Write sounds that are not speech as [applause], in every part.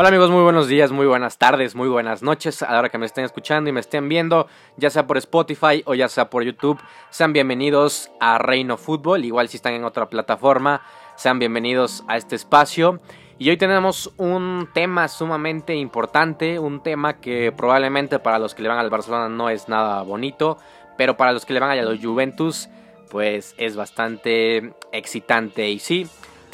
Hola amigos, muy buenos días, muy buenas tardes, muy buenas noches a la hora que me estén escuchando y me estén viendo, ya sea por Spotify o ya sea por YouTube. Sean bienvenidos a Reino Fútbol, igual si están en otra plataforma, sean bienvenidos a este espacio. Y hoy tenemos un tema sumamente importante, un tema que probablemente para los que le van al Barcelona no es nada bonito, pero para los que le van a los Juventus, pues es bastante excitante. Y sí,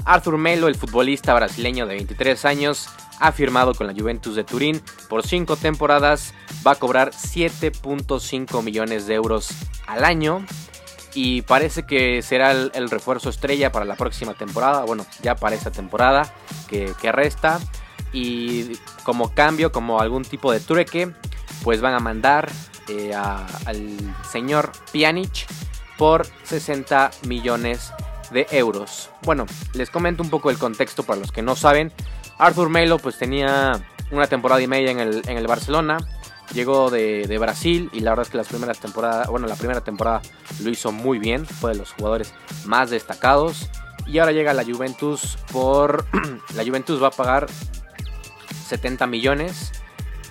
Arthur Melo, el futbolista brasileño de 23 años, ha firmado con la Juventus de Turín por 5 temporadas, va a cobrar 7.5 millones de euros al año y parece que será el, refuerzo estrella para la próxima temporada, bueno, ya para esta temporada que, resta y como cambio, como algún tipo de trueque, pues van a mandar eh, al señor Pjanic por 60 millones de euros. Bueno, les comento un poco el contexto para los que no saben. Arthur Melo pues tenía una temporada y media en el, en el Barcelona. Llegó de, Brasil y la verdad es que las primeras temporadas, bueno, la primera temporada lo hizo muy bien, fue de los jugadores más destacados. Y ahora llega la Juventus por. [clears throat] la Juventus va a pagar 70 millones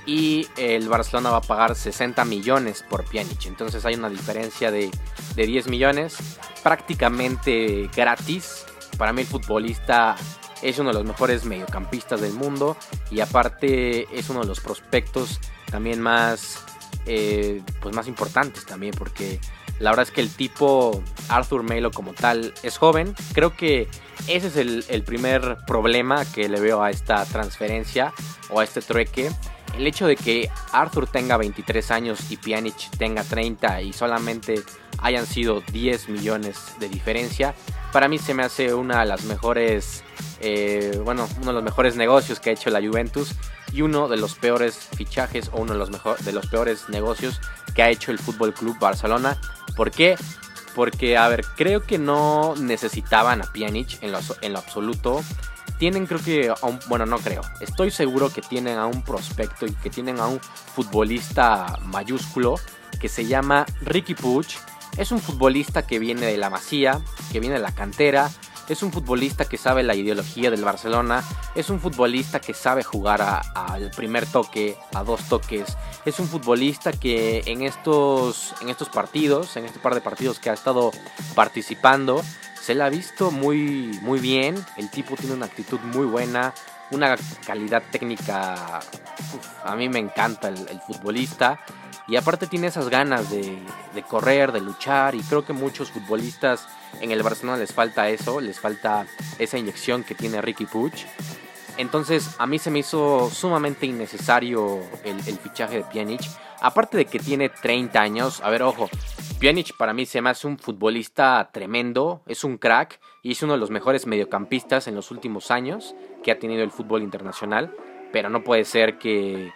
y el Barcelona va a pagar 60 millones por Pjanic. Entonces hay una diferencia de, de 10 millones, prácticamente gratis. Para mí el futbolista es uno de los mejores mediocampistas del mundo y aparte es uno de los prospectos también más, eh, pues más importantes también porque la verdad es que el tipo Arthur Melo como tal es joven. Creo que ese es el, el primer problema que le veo a esta transferencia o a este trueque el hecho de que Arthur tenga 23 años y Pjanic tenga 30 y solamente hayan sido 10 millones de diferencia, para mí se me hace una de las mejores, eh, bueno, uno de los mejores negocios que ha hecho la Juventus y uno de los peores fichajes o uno de los, mejor, de los peores negocios que ha hecho el Fútbol Club Barcelona. ¿Por qué? Porque, a ver, creo que no necesitaban a Pjanic en lo, en lo absoluto tienen creo que a bueno no creo, estoy seguro que tienen a un prospecto y que tienen a un futbolista mayúsculo que se llama Ricky Puch. Es un futbolista que viene de la Masía, que viene de la cantera, es un futbolista que sabe la ideología del Barcelona, es un futbolista que sabe jugar al primer toque, a dos toques, es un futbolista que en estos, en estos partidos, en este par de partidos que ha estado participando, se la ha visto muy, muy bien. El tipo tiene una actitud muy buena, una calidad técnica. a mí me encanta el, futbolista. Y aparte tiene esas ganas de, correr, de luchar. Y creo que muchos futbolistas en el Barcelona les falta eso. Les falta esa inyección que tiene Ricky Puch. Entonces a mí se me hizo sumamente innecesario el, fichaje de Pjanic. Aparte de que tiene 30 años. A ver, ojo. Pjanic para mí se me hace un futbolista tremendo, es un crack y es uno de los mejores mediocampistas en los últimos años que ha tenido el fútbol internacional, pero no puede ser que,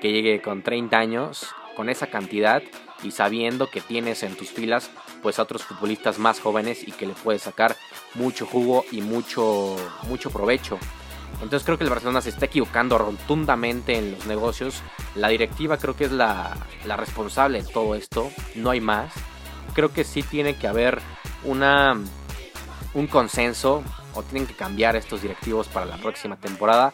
que llegue con 30 años, con esa cantidad y sabiendo que tienes en tus filas pues a otros futbolistas más jóvenes y que le puedes sacar mucho jugo y mucho, mucho provecho. Entonces creo que el Barcelona se está equivocando rotundamente en los negocios. La directiva creo que es la, la responsable de todo esto, no hay más creo que sí tiene que haber una, un consenso o tienen que cambiar estos directivos para la próxima temporada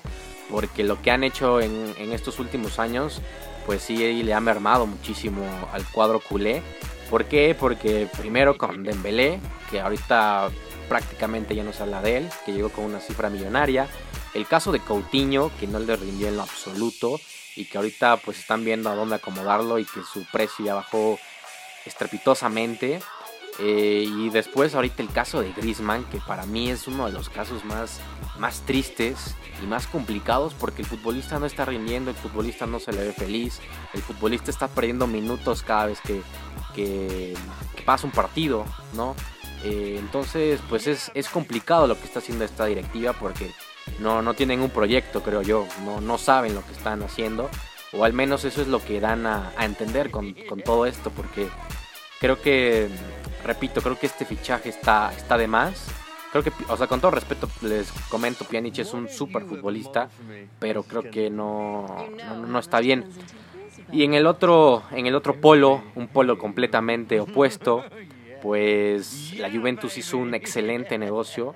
porque lo que han hecho en, estos últimos años pues sí le ha mermado muchísimo al cuadro culé. ¿Por qué? Porque primero con Dembélé, que ahorita prácticamente ya no se habla de él, que llegó con una cifra millonaria. El caso de Coutinho, que no le rindió en lo absoluto y que ahorita pues están viendo a dónde acomodarlo y que su precio ya bajó estrepitosamente. Eh, y después ahorita el caso de Griezmann, que para mí es uno de los casos más, más tristes y más complicados porque el futbolista no está rindiendo, el futbolista no se le ve feliz, el futbolista está perdiendo minutos cada vez que, que, pasa un partido, ¿no? Eh, entonces, pues es, es, complicado lo que está haciendo esta directiva porque no, no tienen un proyecto, creo yo, no, no saben lo que están haciendo, o al menos eso es lo que dan a, a entender con, con todo esto, porque Creo que, repito, creo que este fichaje está, está de más. Creo que, o sea, con todo respeto les comento, Pjanic es un super futbolista, pero creo que no, no, está bien. Y en el otro, en el otro polo, un polo completamente opuesto, pues la Juventus hizo un excelente negocio.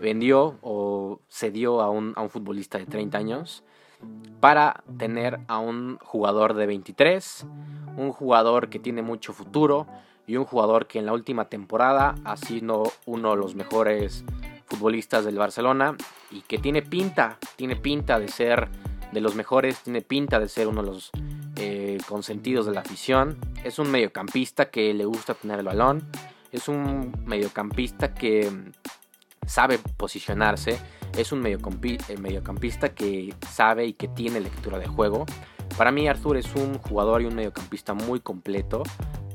Vendió o cedió a un, a un futbolista de 30 años para tener a un jugador de 23, un jugador que tiene mucho futuro y un jugador que en la última temporada ha sido uno de los mejores futbolistas del Barcelona y que tiene pinta, tiene pinta de ser de los mejores, tiene pinta de ser uno de los eh, consentidos de la afición. Es un mediocampista que le gusta tener el balón, es un mediocampista que sabe posicionarse, es un eh, mediocampista que sabe y que tiene lectura de juego. Para mí Arthur es un jugador y un mediocampista muy completo.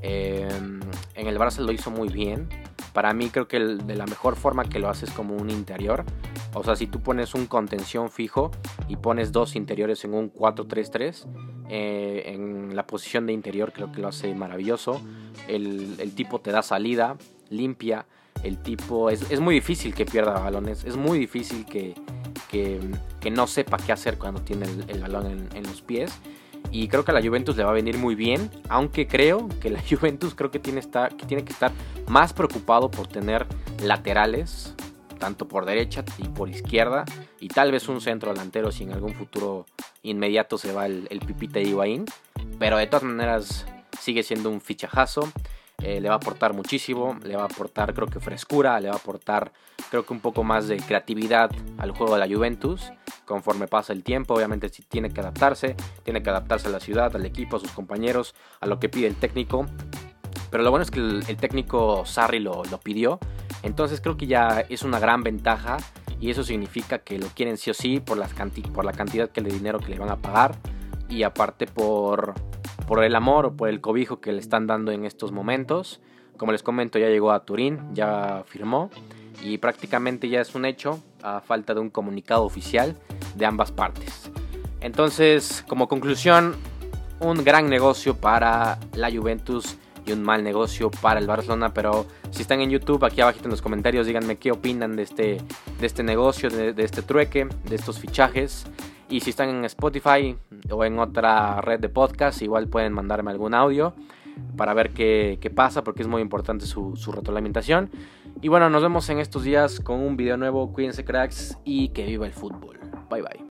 Em, en el Barça lo hizo muy bien. Para mí creo que de la mejor forma que lo hace es como un interior. O sea, si tú pones un contención fijo y pones dos interiores en un 4-3-3, eh, en la posición de interior creo que lo hace maravilloso. El, el tipo te da salida, limpia, el tipo es, es, muy difícil que pierda balones, es muy difícil que, que, no sepa qué hacer cuando tiene el, balón en, los pies. Y creo que a la Juventus le va a venir muy bien, aunque creo que la [laughs] Juventus creo que tiene, que estar más preocupado por tener laterales, tanto por derecha y por izquierda, y tal vez un centro delantero si en algún futuro inmediato se va el, el Pipita Higuaín. Pero de todas maneras sigue siendo un fichajazo. Eh, le va a aportar muchísimo, le va a aportar creo que frescura, le va a aportar creo que un poco más de creatividad al juego de la Juventus. Conforme pasa el tiempo, obviamente tiene que adaptarse, tiene que adaptarse a la ciudad, al equipo, a sus compañeros, a lo que pide el técnico, pero lo bueno es que el, técnico Sarri lo, lo pidió, entonces creo que ya es una gran ventaja y eso significa que lo quieren sí o sí por, las por la cantidad de dinero que le van a pagar. Y aparte por por el amor o por el cobijo que le están dando en estos momentos. Como les comento, ya llegó a Turín, ya firmó y prácticamente ya es un hecho a falta de un comunicado oficial de ambas partes. Entonces, como conclusión, un gran negocio para la Juventus y un mal negocio para el Barcelona, pero si están en YouTube, aquí abajo en los comentarios díganme qué opinan de este, de este negocio, de, de este trueque, de estos fichajes. Y si están en Spotify o en otra red de podcast, igual pueden mandarme algún audio para ver qué, qué pasa, porque es muy importante su, su retroalimentación. Y bueno, nos vemos en estos días con un video nuevo. Cuídense cracks y que viva el fútbol. Bye bye.